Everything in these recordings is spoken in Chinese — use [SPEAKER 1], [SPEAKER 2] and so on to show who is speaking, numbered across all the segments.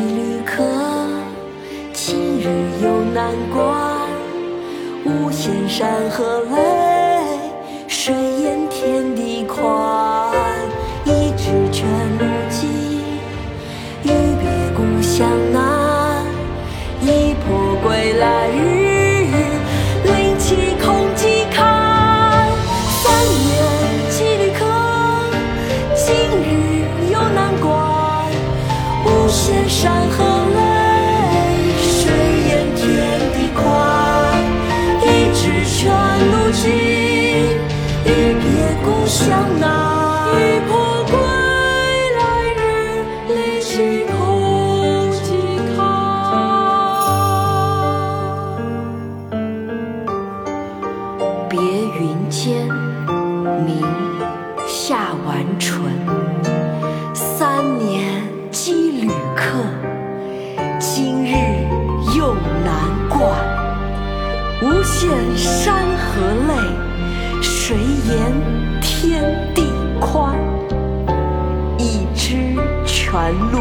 [SPEAKER 1] 一旅客，今日又难关。无限山河，故乡难。一魄归来日，另弃空寂看。别云间，明夏完淳。三年羁旅客，今日又难关。无限山河累，水淹天地宽已知全路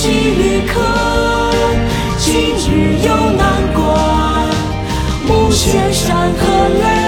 [SPEAKER 1] 几旅客，今日又难关，目眩山河泪。